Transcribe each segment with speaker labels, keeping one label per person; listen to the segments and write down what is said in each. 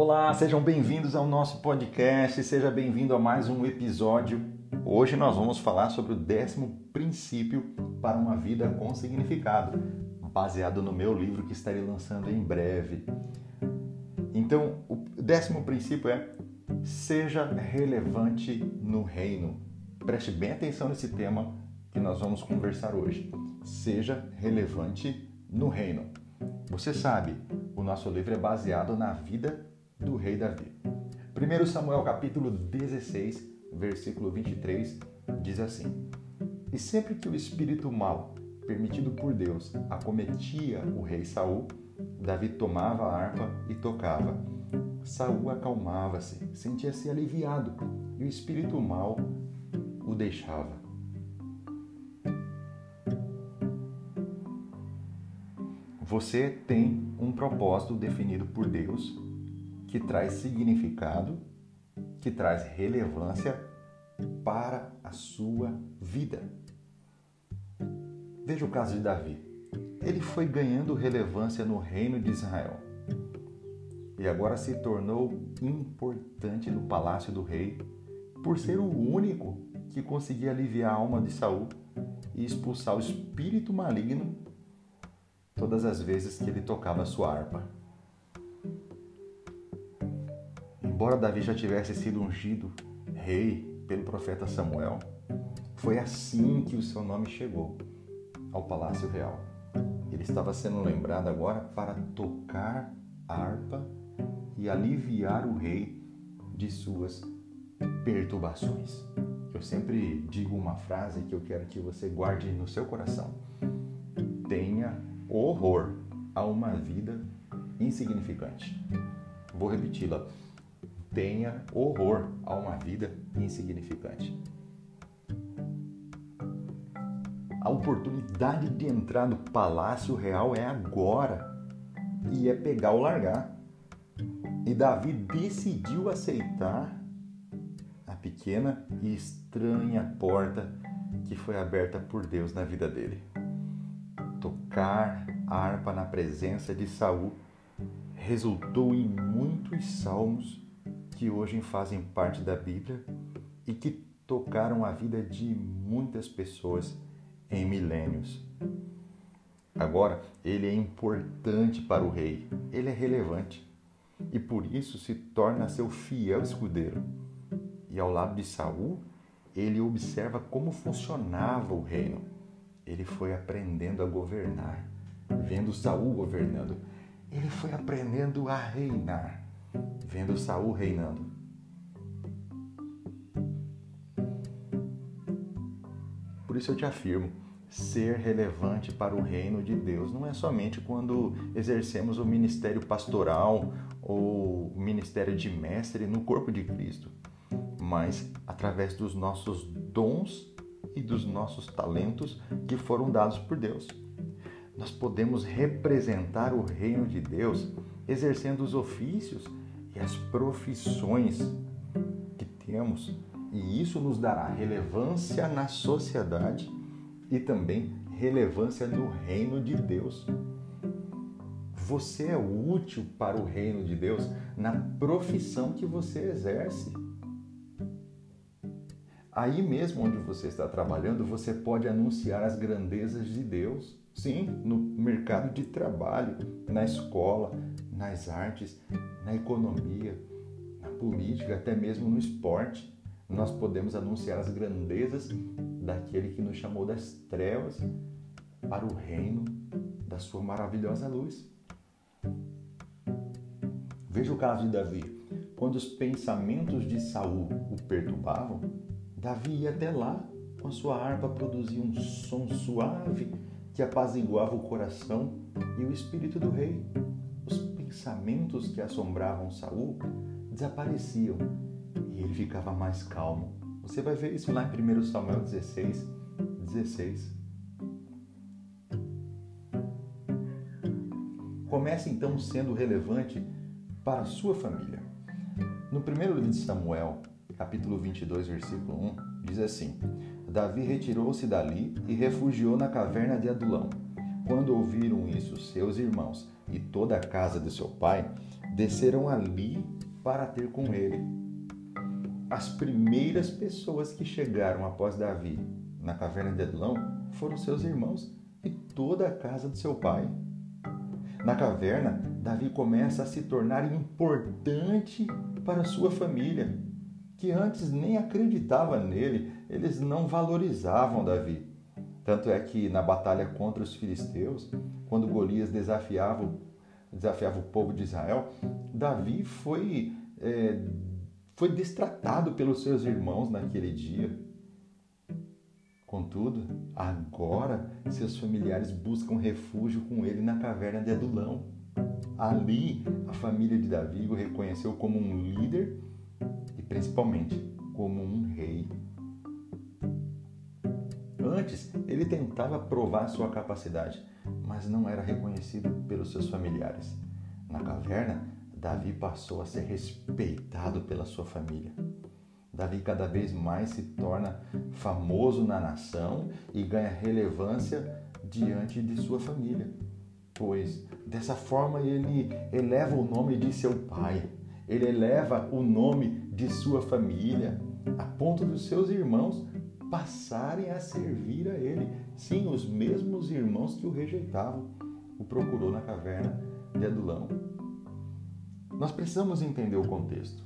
Speaker 1: Olá, sejam bem-vindos ao nosso podcast, seja bem-vindo a mais um episódio. Hoje nós vamos falar sobre o décimo princípio para uma vida com significado, baseado no meu livro que estarei lançando em breve. Então, o décimo princípio é seja relevante no reino. Preste bem atenção nesse tema que nós vamos conversar hoje. Seja relevante no reino. Você sabe, o nosso livro é baseado na vida do rei Davi. 1 Samuel capítulo 16, versículo 23 diz assim: E sempre que o espírito mau, permitido por Deus, acometia o rei Saul, Davi tomava a harpa e tocava. Saul acalmava-se, sentia-se aliviado, e o espírito mau o deixava. Você tem um propósito definido por Deus que traz significado, que traz relevância para a sua vida. Veja o caso de Davi. Ele foi ganhando relevância no reino de Israel e agora se tornou importante no palácio do rei por ser o único que conseguia aliviar a alma de Saul e expulsar o espírito maligno todas as vezes que ele tocava sua harpa. Embora Davi já tivesse sido ungido rei pelo profeta Samuel, foi assim que o seu nome chegou ao palácio real. Ele estava sendo lembrado agora para tocar harpa e aliviar o rei de suas perturbações. Eu sempre digo uma frase que eu quero que você guarde no seu coração. Tenha horror a uma vida insignificante. Vou repeti-la tenha horror a uma vida insignificante. A oportunidade de entrar no palácio real é agora e é pegar ou largar. E Davi decidiu aceitar a pequena e estranha porta que foi aberta por Deus na vida dele. Tocar a harpa na presença de Saul resultou em muitos salmos que hoje fazem parte da Bíblia e que tocaram a vida de muitas pessoas em milênios. Agora, ele é importante para o rei, ele é relevante e por isso se torna seu fiel escudeiro. E ao lado de Saul, ele observa como funcionava o reino. Ele foi aprendendo a governar, vendo Saul governando. Ele foi aprendendo a reinar vendo Saul reinando. Por isso eu te afirmo, ser relevante para o reino de Deus não é somente quando exercemos o ministério pastoral ou o ministério de mestre no corpo de Cristo, mas através dos nossos dons e dos nossos talentos que foram dados por Deus. Nós podemos representar o reino de Deus exercendo os ofícios as profissões que temos, e isso nos dará relevância na sociedade e também relevância no reino de Deus. Você é útil para o reino de Deus na profissão que você exerce. Aí mesmo onde você está trabalhando, você pode anunciar as grandezas de Deus. Sim, no mercado de trabalho, na escola, nas artes, na economia, na política, até mesmo no esporte. Nós podemos anunciar as grandezas daquele que nos chamou das trevas para o reino da sua maravilhosa luz. Veja o caso de Davi. Quando os pensamentos de Saul o perturbavam, Davi ia até lá com a sua harpa produzia um som suave que apaziguava o coração e o espírito do rei pensamentos que assombravam Saul desapareciam e ele ficava mais calmo. Você vai ver isso lá em 1 Samuel 16, 16. Comece então sendo relevante para a sua família. No primeiro livro de Samuel, capítulo 22, versículo 1, diz assim: Davi retirou-se dali e refugiou na caverna de Adulão. Quando ouviram isso seus irmãos e toda a casa de seu pai, desceram ali para ter com ele. As primeiras pessoas que chegaram após Davi na caverna de Adulão foram seus irmãos e toda a casa de seu pai. Na caverna, Davi começa a se tornar importante para sua família, que antes nem acreditava nele, eles não valorizavam Davi. Tanto é que na batalha contra os filisteus, quando Golias desafiava, desafiava o povo de Israel, Davi foi, é, foi destratado pelos seus irmãos naquele dia. Contudo, agora seus familiares buscam refúgio com ele na caverna de Adulão. Ali, a família de Davi o reconheceu como um líder e principalmente como um rei. Antes, ele tentava provar sua capacidade, mas não era reconhecido pelos seus familiares. Na caverna, Davi passou a ser respeitado pela sua família. Davi cada vez mais se torna famoso na nação e ganha relevância diante de sua família, pois dessa forma ele eleva o nome de seu pai, ele eleva o nome de sua família, a ponto dos seus irmãos passarem a servir a ele. Sim, os mesmos irmãos que o rejeitavam, o procurou na caverna de Adulão. Nós precisamos entender o contexto.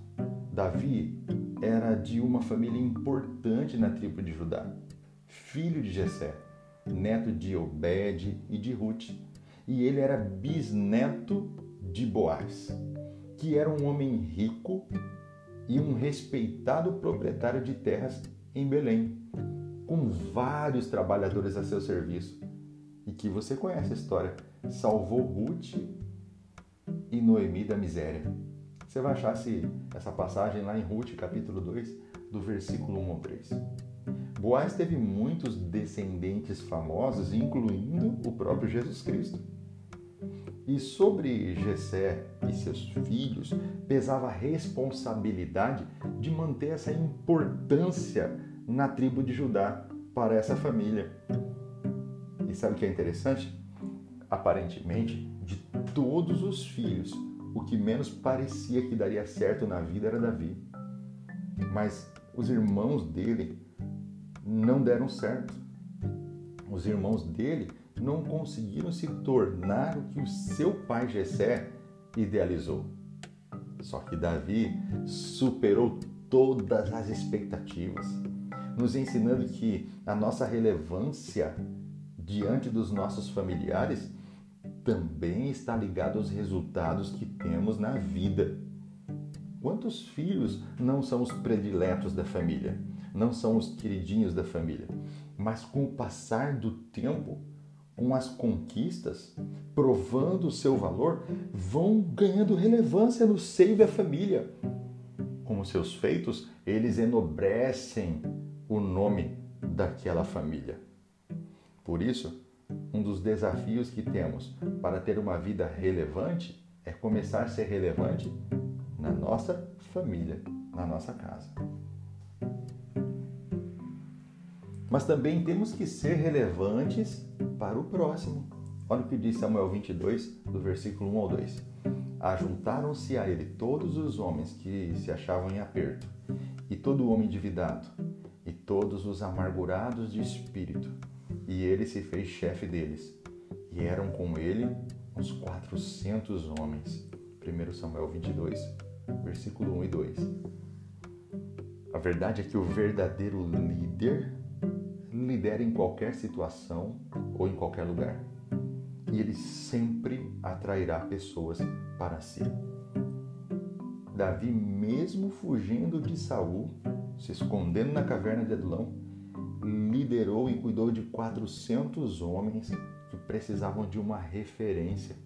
Speaker 1: Davi era de uma família importante na tribo de Judá, filho de Jessé, neto de Obed e de Ruth, e ele era bisneto de Boaz, que era um homem rico e um respeitado proprietário de terras em Belém, com vários trabalhadores a seu serviço, e que você conhece a história, salvou Ruth e Noemi da miséria. Você vai achar essa passagem lá em Ruth, capítulo 2, do versículo 1 ao 3. Boaz teve muitos descendentes famosos, incluindo o próprio Jesus Cristo. E sobre Jessé e seus filhos pesava a responsabilidade de manter essa importância na tribo de Judá para essa família. E sabe o que é interessante? Aparentemente, de todos os filhos, o que menos parecia que daria certo na vida era Davi. Mas os irmãos dele não deram certo. Os irmãos dele não conseguiram se tornar o que o seu pai Jessé idealizou. Só que Davi superou todas as expectativas, nos ensinando que a nossa relevância diante dos nossos familiares também está ligado aos resultados que temos na vida. Quantos filhos não são os prediletos da família? Não são os queridinhos da família? Mas com o passar do tempo, com as conquistas, provando o seu valor, vão ganhando relevância no seio da família. Com seus feitos, eles enobrecem o nome daquela família. Por isso, um dos desafios que temos para ter uma vida relevante é começar a ser relevante na nossa família, na nossa casa. Mas também temos que ser relevantes para o próximo. Olha o que diz Samuel 22, do versículo 1 ao 2. Ajuntaram-se a ele todos os homens que se achavam em aperto, e todo homem endividado, e todos os amargurados de espírito, e ele se fez chefe deles. E eram com ele uns 400 homens. 1 Samuel 22, versículo 1 e 2. A verdade é que o verdadeiro líder lidera em qualquer situação ou em qualquer lugar. E ele sempre atrairá pessoas para si. Davi, mesmo fugindo de Saul, se escondendo na caverna de Adulão, liderou e cuidou de 400 homens que precisavam de uma referência.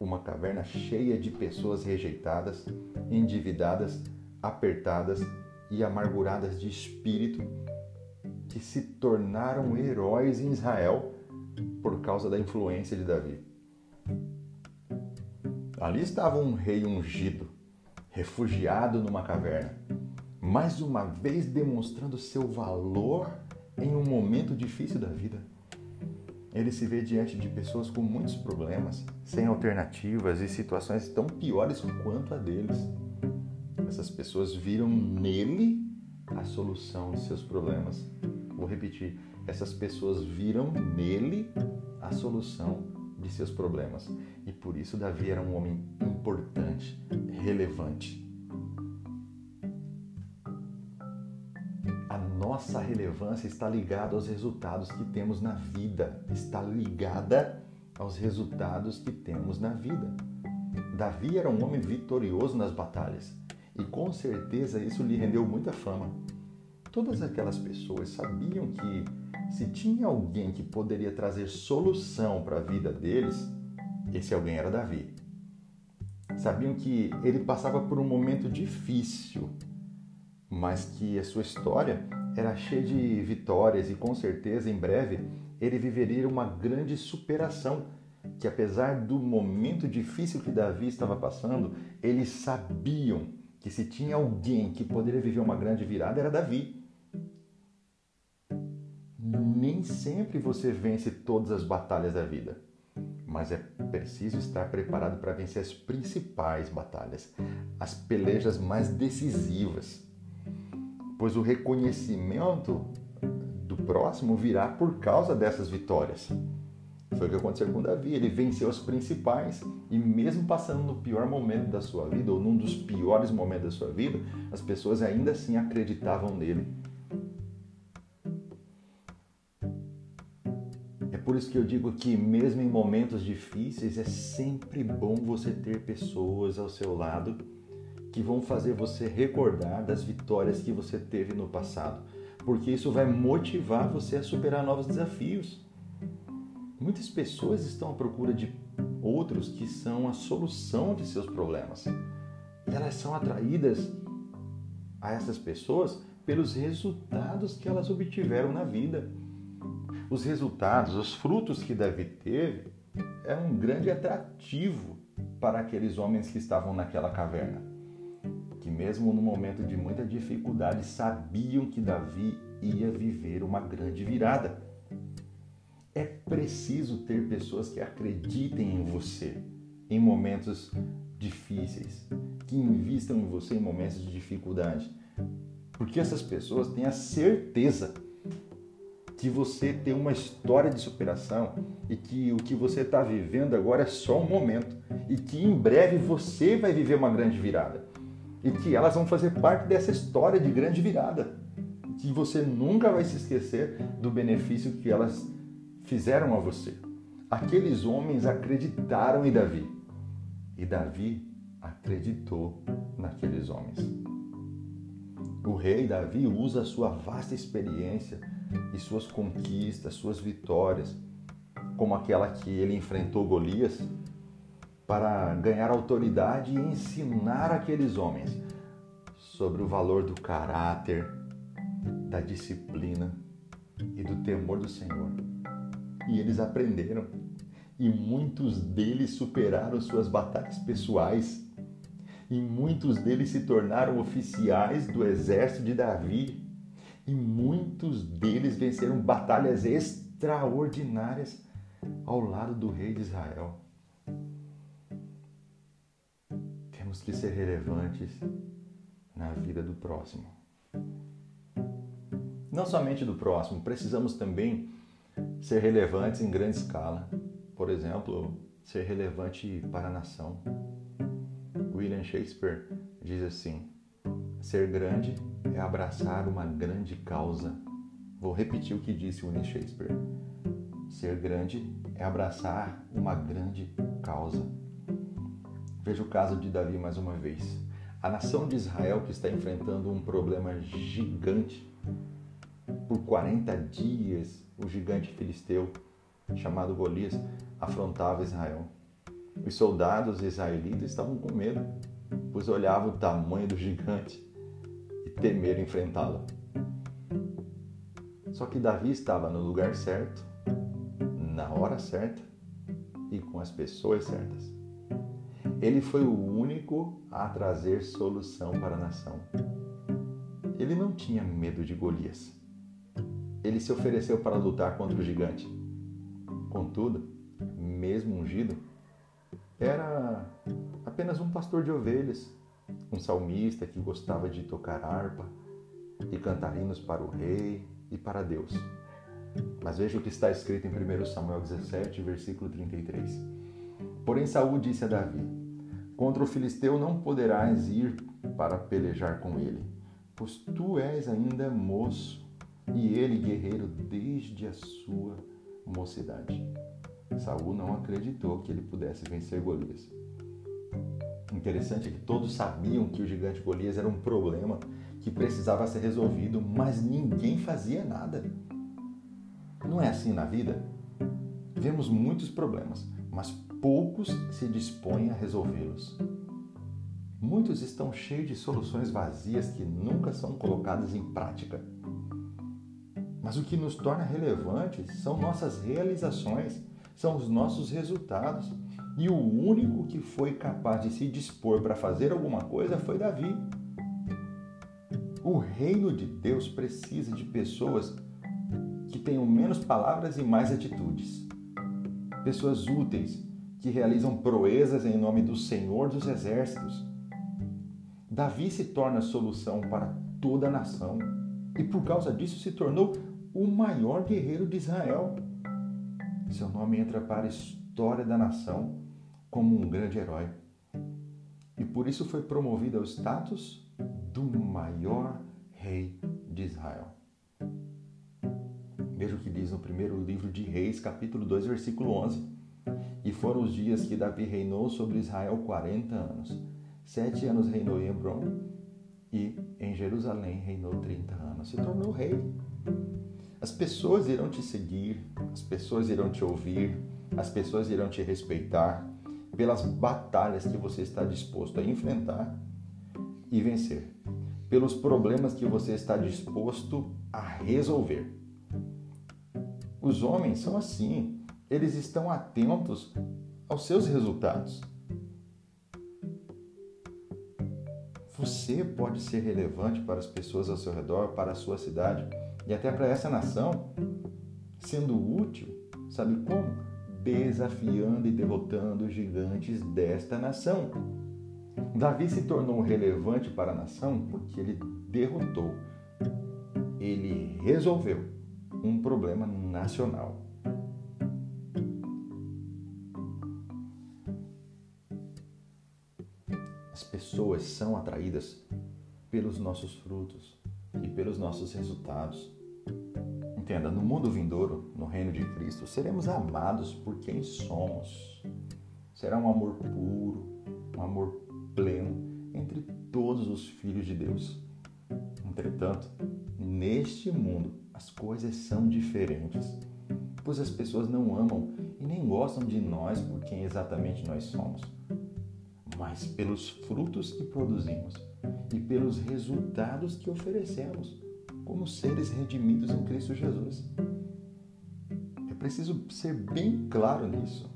Speaker 1: Uma caverna cheia de pessoas rejeitadas, endividadas, apertadas e amarguradas de espírito que se tornaram heróis em Israel por causa da influência de Davi. Ali estava um rei ungido, refugiado numa caverna mais uma vez demonstrando seu valor em um momento difícil da vida. ele se vê diante de pessoas com muitos problemas, sem alternativas e situações tão piores quanto a deles. Essas pessoas viram nele a solução de seus problemas. Vou repetir: essas pessoas viram nele a solução de seus problemas. E por isso Davi era um homem importante, relevante. A nossa relevância está ligada aos resultados que temos na vida, está ligada aos resultados que temos na vida. Davi era um homem vitorioso nas batalhas e com certeza isso lhe rendeu muita fama. Todas aquelas pessoas sabiam que se tinha alguém que poderia trazer solução para a vida deles, esse alguém era Davi. Sabiam que ele passava por um momento difícil, mas que a sua história era cheia de vitórias e com certeza em breve ele viveria uma grande superação. Que apesar do momento difícil que Davi estava passando, eles sabiam que se tinha alguém que poderia viver uma grande virada era Davi nem sempre você vence todas as batalhas da vida, mas é preciso estar preparado para vencer as principais batalhas, as pelejas mais decisivas, pois o reconhecimento do próximo virá por causa dessas vitórias. Foi o que aconteceu com Davi. Ele venceu as principais e, mesmo passando no pior momento da sua vida, ou num dos piores momentos da sua vida, as pessoas ainda assim acreditavam nele por isso que eu digo que, mesmo em momentos difíceis, é sempre bom você ter pessoas ao seu lado que vão fazer você recordar das vitórias que você teve no passado, porque isso vai motivar você a superar novos desafios. Muitas pessoas estão à procura de outros que são a solução de seus problemas. E elas são atraídas a essas pessoas pelos resultados que elas obtiveram na vida os resultados, os frutos que Davi teve, é um grande atrativo para aqueles homens que estavam naquela caverna, que mesmo no momento de muita dificuldade sabiam que Davi ia viver uma grande virada. É preciso ter pessoas que acreditem em você em momentos difíceis, que invistam em você em momentos de dificuldade, porque essas pessoas têm a certeza que você tem uma história de superação e que o que você está vivendo agora é só um momento e que em breve você vai viver uma grande virada e que elas vão fazer parte dessa história de grande virada que você nunca vai se esquecer do benefício que elas fizeram a você. Aqueles homens acreditaram em Davi e Davi acreditou naqueles homens. O rei Davi usa a sua vasta experiência e suas conquistas, suas vitórias, como aquela que ele enfrentou Golias, para ganhar autoridade e ensinar aqueles homens sobre o valor do caráter, da disciplina e do temor do Senhor. E eles aprenderam, e muitos deles superaram suas batalhas pessoais, e muitos deles se tornaram oficiais do exército de Davi e muitos deles venceram batalhas extraordinárias ao lado do rei de Israel. Temos que ser relevantes na vida do próximo. Não somente do próximo, precisamos também ser relevantes em grande escala. Por exemplo, ser relevante para a nação. William Shakespeare diz assim: Ser grande é abraçar uma grande causa. Vou repetir o que disse William Shakespeare. Ser grande é abraçar uma grande causa. Veja o caso de Davi mais uma vez. A nação de Israel que está enfrentando um problema gigante. Por 40 dias, o gigante filisteu, chamado Golias, afrontava Israel. Os soldados israelitas estavam com medo, pois olhavam o tamanho do gigante temer enfrentá-lo. Só que Davi estava no lugar certo, na hora certa e com as pessoas certas. Ele foi o único a trazer solução para a nação. Ele não tinha medo de Golias. Ele se ofereceu para lutar contra o gigante. Contudo, mesmo ungido, era apenas um pastor de ovelhas, um salmista que gostava de tocar harpa e cantar hinos para o rei e para Deus. Mas veja o que está escrito em 1 Samuel 17, versículo 33. Porém Saul disse a Davi: Contra o filisteu não poderás ir para pelejar com ele, pois tu és ainda moço e ele guerreiro desde a sua mocidade. Saul não acreditou que ele pudesse vencer Golias. Interessante é que todos sabiam que o gigante Golias era um problema que precisava ser resolvido, mas ninguém fazia nada. Não é assim na vida? Vemos muitos problemas, mas poucos se dispõem a resolvê-los. Muitos estão cheios de soluções vazias que nunca são colocadas em prática. Mas o que nos torna relevantes são nossas realizações, são os nossos resultados. E o único que foi capaz de se dispor para fazer alguma coisa foi Davi. O reino de Deus precisa de pessoas que tenham menos palavras e mais atitudes. Pessoas úteis, que realizam proezas em nome do Senhor dos Exércitos. Davi se torna a solução para toda a nação e por causa disso se tornou o maior guerreiro de Israel. Seu nome entra para a história da nação como um grande herói. E por isso foi promovido ao status do maior rei de Israel. Veja o que diz no primeiro livro de Reis, capítulo 2, versículo 11. E foram os dias que Davi reinou sobre Israel 40 anos. Sete anos reinou em Hebron e em Jerusalém reinou 30 anos. Se tornou rei. As pessoas irão te seguir, as pessoas irão te ouvir, as pessoas irão te respeitar pelas batalhas que você está disposto a enfrentar e vencer, pelos problemas que você está disposto a resolver. Os homens são assim, eles estão atentos aos seus resultados. Você pode ser relevante para as pessoas ao seu redor, para a sua cidade e até para essa nação, sendo útil, sabe como? Desafiando e derrotando os gigantes desta nação. Davi se tornou relevante para a nação porque ele derrotou, ele resolveu um problema nacional. As pessoas são atraídas pelos nossos frutos e pelos nossos resultados. Entenda, no mundo vindouro, no reino de Cristo, seremos amados por quem somos. Será um amor puro, um amor pleno entre todos os filhos de Deus. Entretanto, neste mundo, as coisas são diferentes, pois as pessoas não amam e nem gostam de nós por quem exatamente nós somos, mas pelos frutos que produzimos e pelos resultados que oferecemos como seres redimidos em Cristo Jesus. É preciso ser bem claro nisso.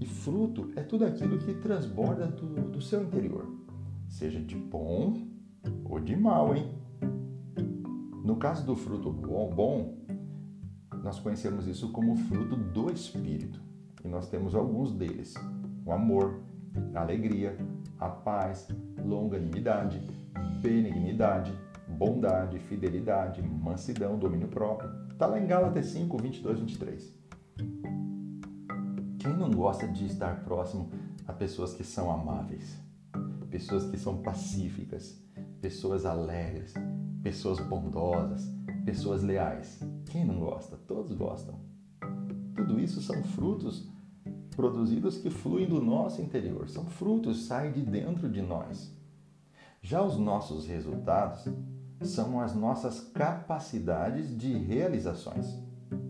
Speaker 1: E fruto é tudo aquilo que transborda do, do seu interior, seja de bom ou de mal, hein? No caso do fruto bom, nós conhecemos isso como fruto do Espírito. E nós temos alguns deles: o amor, a alegria, a paz, longanimidade, benignidade, bondade, fidelidade, mansidão, domínio próprio. Está lá em Gálatas 5, 22, 23. Quem não gosta de estar próximo a pessoas que são amáveis, pessoas que são pacíficas, pessoas alegres, pessoas bondosas, pessoas leais? Quem não gosta? Todos gostam. Tudo isso são frutos produzidos que fluem do nosso interior, são frutos, saem de dentro de nós. Já os nossos resultados são as nossas capacidades de realizações,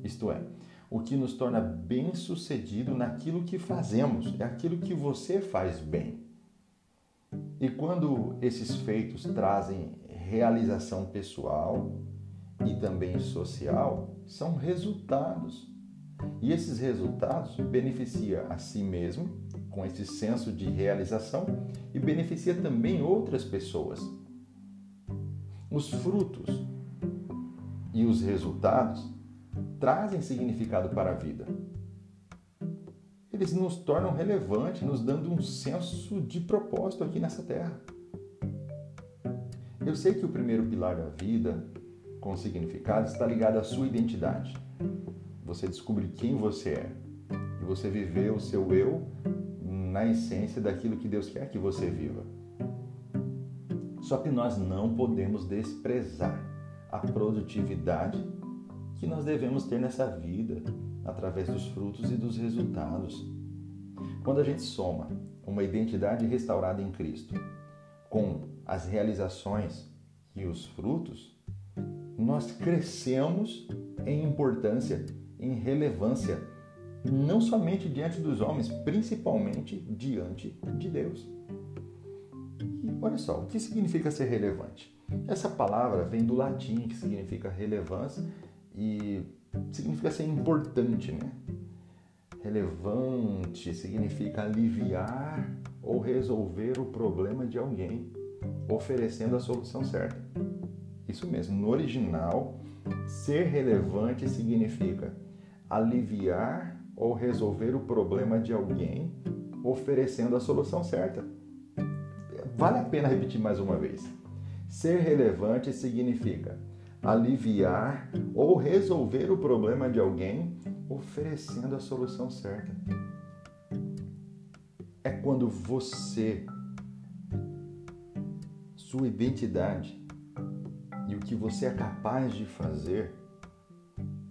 Speaker 1: isto é, o que nos torna bem-sucedido naquilo que fazemos, é aquilo que você faz bem. E quando esses feitos trazem realização pessoal e também social, são resultados e esses resultados beneficia a si mesmo, com esse senso de realização, e beneficia também outras pessoas. Os frutos e os resultados trazem significado para a vida. Eles nos tornam relevantes, nos dando um senso de propósito aqui nessa terra. Eu sei que o primeiro pilar da vida, com significado, está ligado à sua identidade. Você descobre quem você é e você viver o seu eu na essência daquilo que Deus quer que você viva. Só que nós não podemos desprezar a produtividade que nós devemos ter nessa vida através dos frutos e dos resultados. Quando a gente soma uma identidade restaurada em Cristo com as realizações e os frutos, nós crescemos em importância, em relevância, não somente diante dos homens, principalmente diante de Deus. Olha só, o que significa ser relevante? Essa palavra vem do latim, que significa relevância e significa ser importante, né? Relevante significa aliviar ou resolver o problema de alguém, oferecendo a solução certa. Isso mesmo, no original, ser relevante significa aliviar ou resolver o problema de alguém, oferecendo a solução certa. Vale a pena repetir mais uma vez. Ser relevante significa aliviar ou resolver o problema de alguém oferecendo a solução certa. É quando você, sua identidade e o que você é capaz de fazer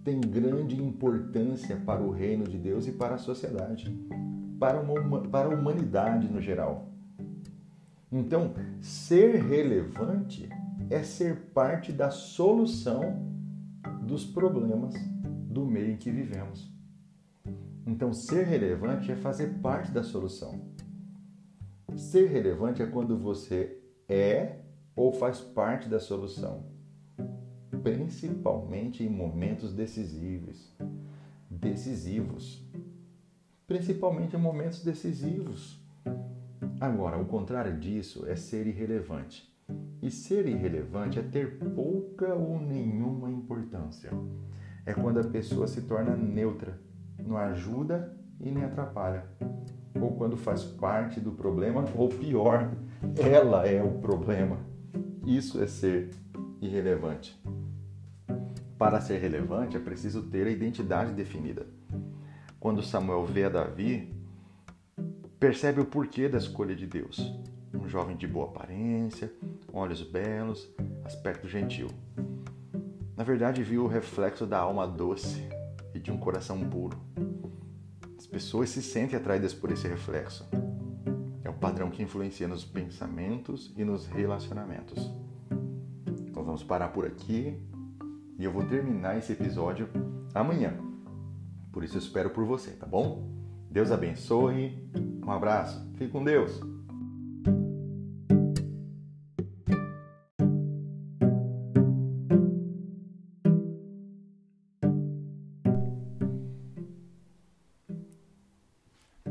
Speaker 1: tem grande importância para o reino de Deus e para a sociedade, para, uma, para a humanidade no geral. Então, ser relevante é ser parte da solução dos problemas do meio em que vivemos. Então, ser relevante é fazer parte da solução. Ser relevante é quando você é ou faz parte da solução, principalmente em momentos decisivos. Decisivos. Principalmente em momentos decisivos. Agora, o contrário disso é ser irrelevante. E ser irrelevante é ter pouca ou nenhuma importância. É quando a pessoa se torna neutra, não ajuda e nem atrapalha. Ou quando faz parte do problema, ou pior, ela é o problema. Isso é ser irrelevante. Para ser relevante é preciso ter a identidade definida. Quando Samuel vê a Davi, percebe o porquê da escolha de Deus um jovem de boa aparência, olhos belos, aspecto gentil. Na verdade, viu o reflexo da alma doce e de um coração puro. As pessoas se sentem atraídas por esse reflexo. É o padrão que influencia nos pensamentos e nos relacionamentos. Nós vamos parar por aqui e eu vou terminar esse episódio amanhã. Por isso espero por você, tá bom? Deus abençoe. Um abraço. Fique com Deus.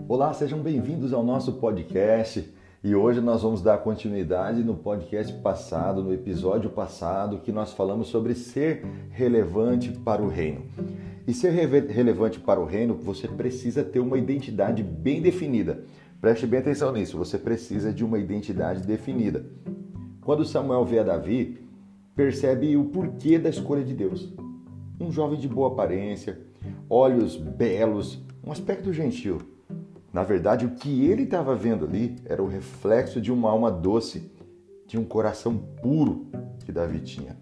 Speaker 1: Olá, sejam bem-vindos ao nosso podcast. E hoje nós vamos dar continuidade no podcast passado, no episódio passado, que nós falamos sobre ser relevante para o reino. E ser relevante para o reino, você precisa ter uma identidade bem definida. Preste bem atenção nisso, você precisa de uma identidade definida. Quando Samuel vê a Davi, percebe o porquê da escolha de Deus. Um jovem de boa aparência, olhos belos, um aspecto gentil. Na verdade, o que ele estava vendo ali era o reflexo de uma alma doce, de um coração puro que Davi tinha.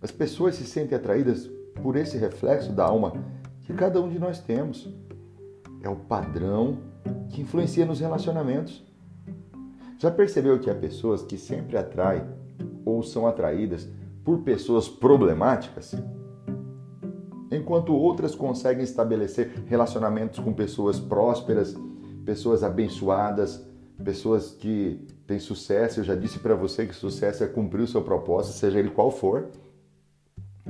Speaker 1: As pessoas se sentem atraídas por esse reflexo da alma que cada um de nós temos. É o padrão que influencia nos relacionamentos. Já percebeu que há pessoas que sempre atraem ou são atraídas por pessoas problemáticas? Enquanto outras conseguem estabelecer relacionamentos com pessoas prósperas pessoas abençoadas, pessoas que têm sucesso. Eu já disse para você que sucesso é cumprir o seu propósito, seja ele qual for.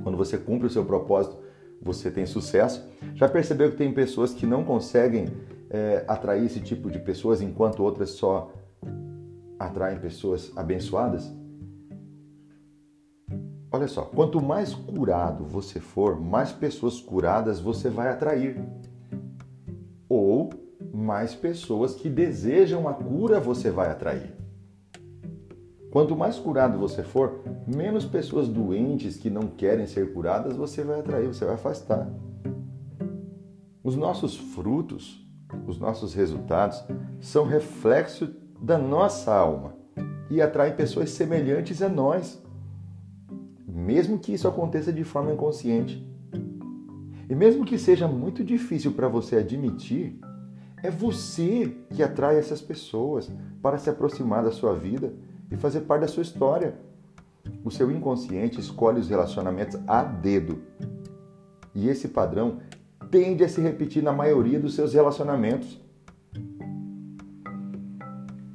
Speaker 1: Quando você cumpre o seu propósito, você tem sucesso. Já percebeu que tem pessoas que não conseguem é, atrair esse tipo de pessoas, enquanto outras só atraem pessoas abençoadas? Olha só, quanto mais curado você for, mais pessoas curadas você vai atrair. Ou mais pessoas que desejam a cura você vai atrair. Quanto mais curado você for, menos pessoas doentes que não querem ser curadas você vai atrair, você vai afastar. Os nossos frutos, os nossos resultados são reflexo da nossa alma e atraem pessoas semelhantes a nós mesmo que isso aconteça de forma inconsciente. E mesmo que seja muito difícil para você admitir, é você que atrai essas pessoas para se aproximar da sua vida e fazer parte da sua história. O seu inconsciente escolhe os relacionamentos a dedo. E esse padrão tende a se repetir na maioria dos seus relacionamentos.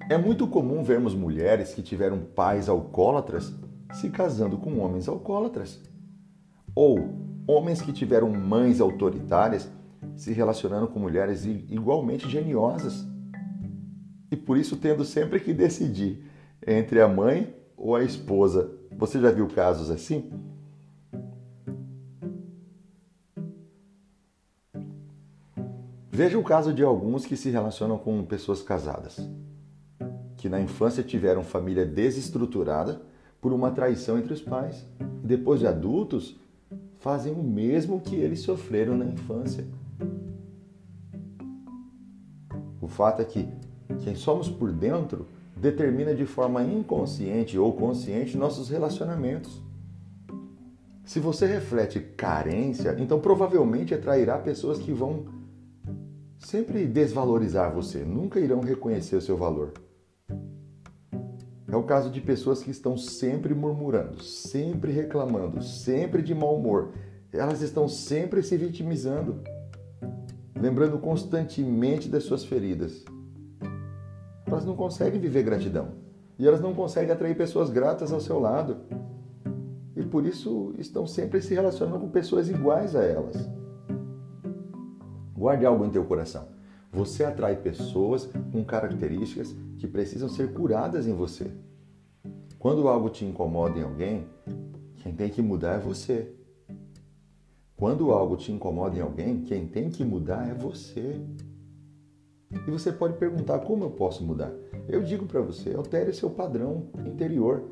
Speaker 1: É muito comum vermos mulheres que tiveram pais alcoólatras se casando com homens alcoólatras. Ou homens que tiveram mães autoritárias se relacionando com mulheres igualmente geniosas. E por isso tendo sempre que decidir entre a mãe ou a esposa. Você já viu casos assim? Veja o caso de alguns que se relacionam com pessoas casadas, que na infância tiveram família desestruturada por uma traição entre os pais. E depois de adultos, fazem o mesmo que eles sofreram na infância. O fato é que quem somos por dentro determina de forma inconsciente ou consciente nossos relacionamentos. Se você reflete carência, então provavelmente atrairá pessoas que vão sempre desvalorizar você, nunca irão reconhecer o seu valor. É o caso de pessoas que estão sempre murmurando, sempre reclamando, sempre de mau humor. Elas estão sempre se vitimizando, lembrando constantemente das suas feridas. Elas não conseguem viver gratidão e elas não conseguem atrair pessoas gratas ao seu lado. E por isso estão sempre se relacionando com pessoas iguais a elas. Guarde algo em teu coração. Você atrai pessoas com características que precisam ser curadas em você. Quando algo te incomoda em alguém, quem tem que mudar é você. Quando algo te incomoda em alguém, quem tem que mudar é você. E você pode perguntar como eu posso mudar? Eu digo para você, altere seu padrão interior.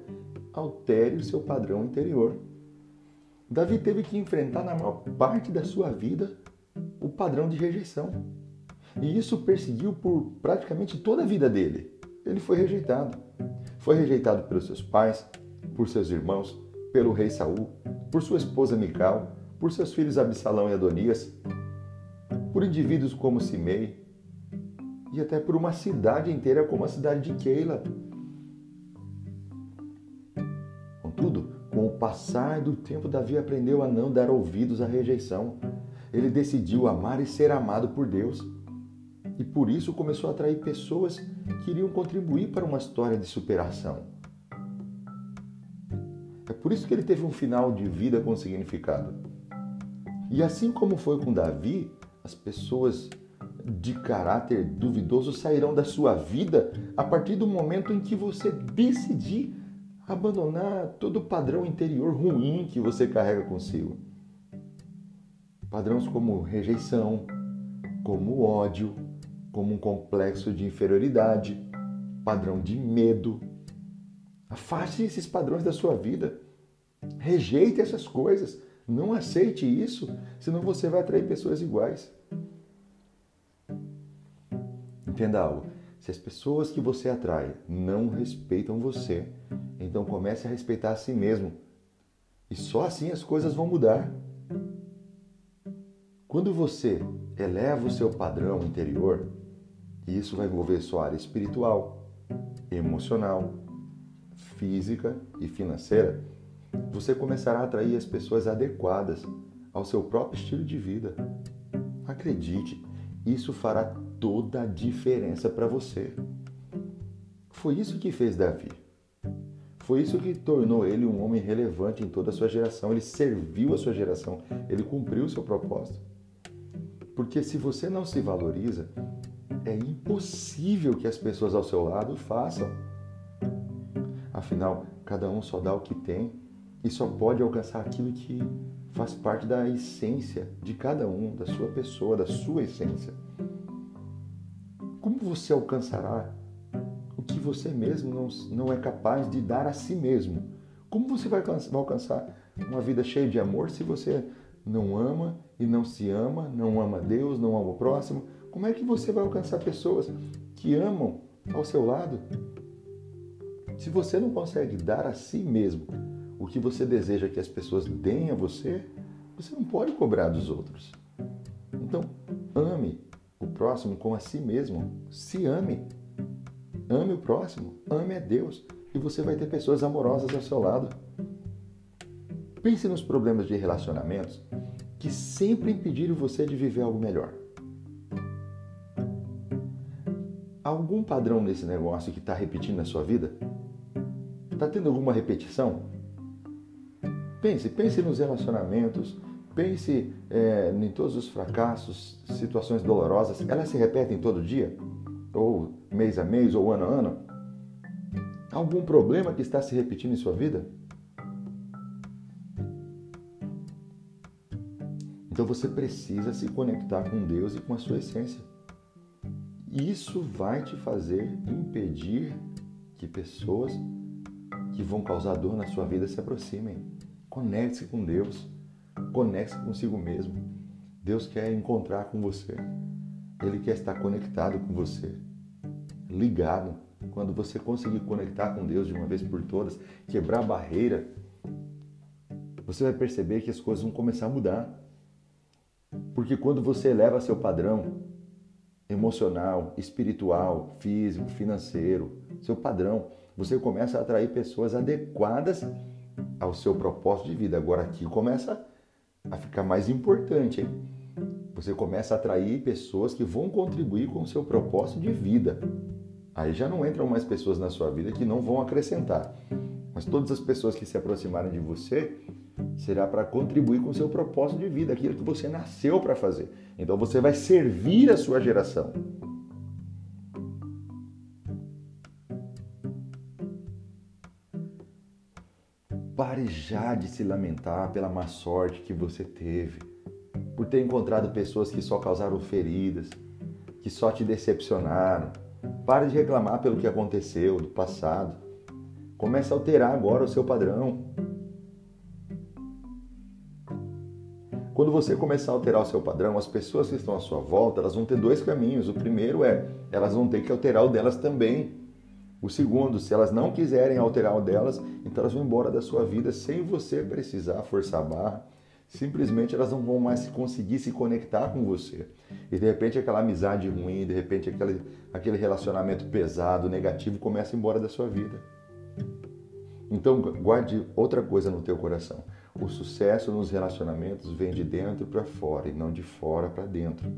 Speaker 1: Altere o seu padrão interior. Davi teve que enfrentar na maior parte da sua vida o padrão de rejeição. E isso perseguiu por praticamente toda a vida dele. Ele foi rejeitado. Foi rejeitado pelos seus pais, por seus irmãos, pelo rei Saul, por sua esposa Mical, por seus filhos Absalão e Adonias, por indivíduos como Simei e até por uma cidade inteira como a cidade de Keila. Contudo, com o passar do tempo, Davi aprendeu a não dar ouvidos à rejeição. Ele decidiu amar e ser amado por Deus e por isso começou a atrair pessoas que iriam contribuir para uma história de superação. É por isso que ele teve um final de vida com significado. E assim como foi com Davi, as pessoas de caráter duvidoso sairão da sua vida a partir do momento em que você decidir abandonar todo o padrão interior ruim que você carrega consigo. Padrões como rejeição, como ódio, como um complexo de inferioridade, padrão de medo. Afaste esses padrões da sua vida. Rejeite essas coisas. Não aceite isso, senão você vai atrair pessoas iguais. Entenda algo. Se as pessoas que você atrai não respeitam você, então comece a respeitar a si mesmo. E só assim as coisas vão mudar. Quando você eleva o seu padrão interior, e isso vai envolver sua área espiritual, emocional, física e financeira. Você começará a atrair as pessoas adequadas ao seu próprio estilo de vida. Acredite, isso fará toda a diferença para você. Foi isso que fez Davi. Foi isso que tornou ele um homem relevante em toda a sua geração. Ele serviu a sua geração, ele cumpriu o seu propósito. Porque se você não se valoriza, é impossível que as pessoas ao seu lado façam. Afinal, cada um só dá o que tem e só pode alcançar aquilo que faz parte da essência de cada um, da sua pessoa, da sua essência. Como você alcançará o que você mesmo não, não é capaz de dar a si mesmo? Como você vai alcançar uma vida cheia de amor se você não ama e não se ama, não ama Deus, não ama o próximo? Como é que você vai alcançar pessoas que amam ao seu lado? Se você não consegue dar a si mesmo o que você deseja que as pessoas deem a você, você não pode cobrar dos outros. Então, ame o próximo com a si mesmo. Se ame. Ame o próximo. Ame a Deus. E você vai ter pessoas amorosas ao seu lado. Pense nos problemas de relacionamentos que sempre impediram você de viver algo melhor. Algum padrão nesse negócio que está repetindo na sua vida? Está tendo alguma repetição? Pense, pense nos relacionamentos, pense é, em todos os fracassos, situações dolorosas. Elas se repetem todo dia? Ou mês a mês, ou ano a ano? Algum problema que está se repetindo em sua vida? Então você precisa se conectar com Deus e com a sua essência. Isso vai te fazer impedir que pessoas que vão causar dor na sua vida se aproximem. Conecte-se com Deus. Conecte-se consigo mesmo. Deus quer encontrar com você. Ele quer estar conectado com você. Ligado. Quando você conseguir conectar com Deus de uma vez por todas, quebrar a barreira, você vai perceber que as coisas vão começar a mudar. Porque quando você eleva seu padrão emocional, espiritual, físico, financeiro, seu padrão, você começa a atrair pessoas adequadas ao seu propósito de vida. Agora aqui começa a ficar mais importante, hein? Você começa a atrair pessoas que vão contribuir com o seu propósito de vida. Aí já não entram mais pessoas na sua vida que não vão acrescentar. Mas todas as pessoas que se aproximarem de você será para contribuir com o seu propósito de vida, aquilo que você nasceu para fazer. Então você vai servir a sua geração. Pare já de se lamentar pela má sorte que você teve, por ter encontrado pessoas que só causaram feridas, que só te decepcionaram. Pare de reclamar pelo que aconteceu do passado. Comece a alterar agora o seu padrão. Quando você começar a alterar o seu padrão, as pessoas que estão à sua volta, elas vão ter dois caminhos. O primeiro é, elas vão ter que alterar o delas também. O segundo, se elas não quiserem alterar o delas, então elas vão embora da sua vida sem você precisar forçar a barra. Simplesmente elas não vão mais conseguir se conectar com você. E de repente aquela amizade ruim, de repente aquele, aquele relacionamento pesado, negativo, começa embora da sua vida. Então guarde outra coisa no teu coração. O sucesso nos relacionamentos vem de dentro para fora e não de fora para dentro.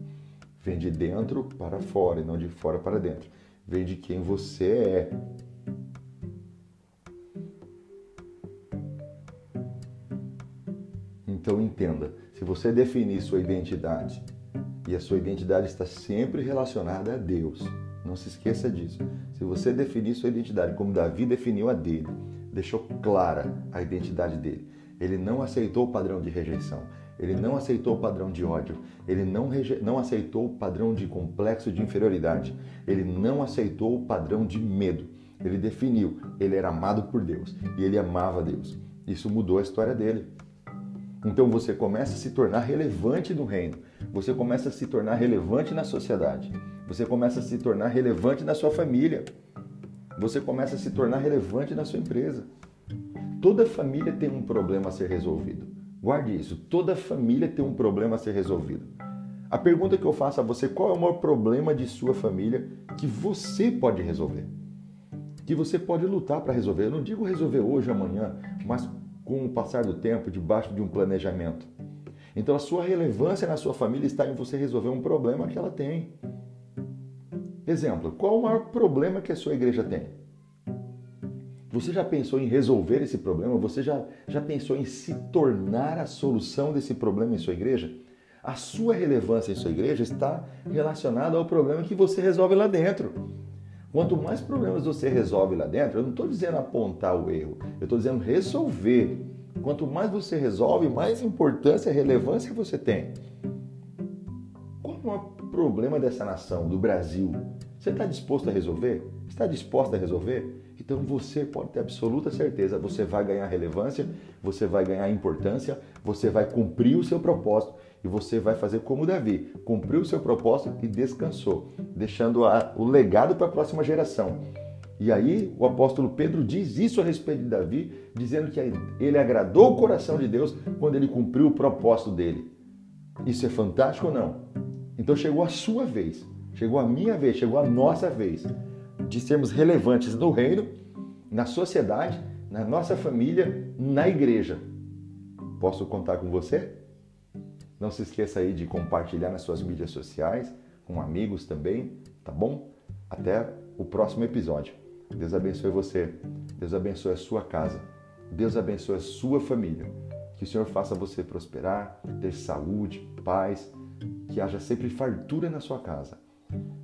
Speaker 1: Vem de dentro para fora e não de fora para dentro vem de quem você é. Então entenda, se você definir sua identidade e a sua identidade está sempre relacionada a Deus, não se esqueça disso. Se você definir sua identidade como Davi definiu a dele, deixou clara a identidade dele. Ele não aceitou o padrão de rejeição. Ele não aceitou o padrão de ódio, ele não, não aceitou o padrão de complexo de inferioridade, ele não aceitou o padrão de medo. Ele definiu, ele era amado por Deus e ele amava Deus. Isso mudou a história dele. Então você começa a se tornar relevante no reino, você começa a se tornar relevante na sociedade, você começa a se tornar relevante na sua família, você começa a se tornar relevante na sua empresa. Toda família tem um problema a ser resolvido. Guarde isso. Toda família tem um problema a ser resolvido. A pergunta que eu faço a você: qual é o maior problema de sua família que você pode resolver? Que você pode lutar para resolver. Eu não digo resolver hoje, amanhã, mas com o passar do tempo, debaixo de um planejamento. Então a sua relevância na sua família está em você resolver um problema que ela tem. Exemplo: qual o maior problema que a sua igreja tem? Você já pensou em resolver esse problema? Você já, já pensou em se tornar a solução desse problema em sua igreja? A sua relevância em sua igreja está relacionada ao problema que você resolve lá dentro. Quanto mais problemas você resolve lá dentro, eu não estou dizendo apontar o erro, eu estou dizendo resolver. Quanto mais você resolve, mais importância e relevância você tem. Qual é o problema dessa nação, do Brasil? Você está disposto a resolver? Está disposta a resolver? Então você pode ter absoluta certeza, você vai ganhar relevância, você vai ganhar importância, você vai cumprir o seu propósito e você vai fazer como Davi, cumpriu o seu propósito e descansou, deixando a, o legado para a próxima geração. E aí o apóstolo Pedro diz isso a respeito de Davi, dizendo que ele agradou o coração de Deus quando ele cumpriu o propósito dele. Isso é fantástico ou não? Então chegou a sua vez, chegou a minha vez, chegou a nossa vez de sermos relevantes no reino, na sociedade, na nossa família, na igreja. Posso contar com você? Não se esqueça aí de compartilhar nas suas mídias sociais, com amigos também, tá bom? Até o próximo episódio. Deus abençoe você. Deus abençoe a sua casa. Deus abençoe a sua família. Que o Senhor faça você prosperar, ter saúde, paz, que haja sempre fartura na sua casa.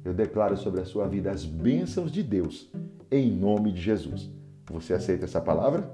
Speaker 1: Eu declaro sobre a sua vida as bênçãos de Deus, em nome de Jesus. Você aceita essa palavra?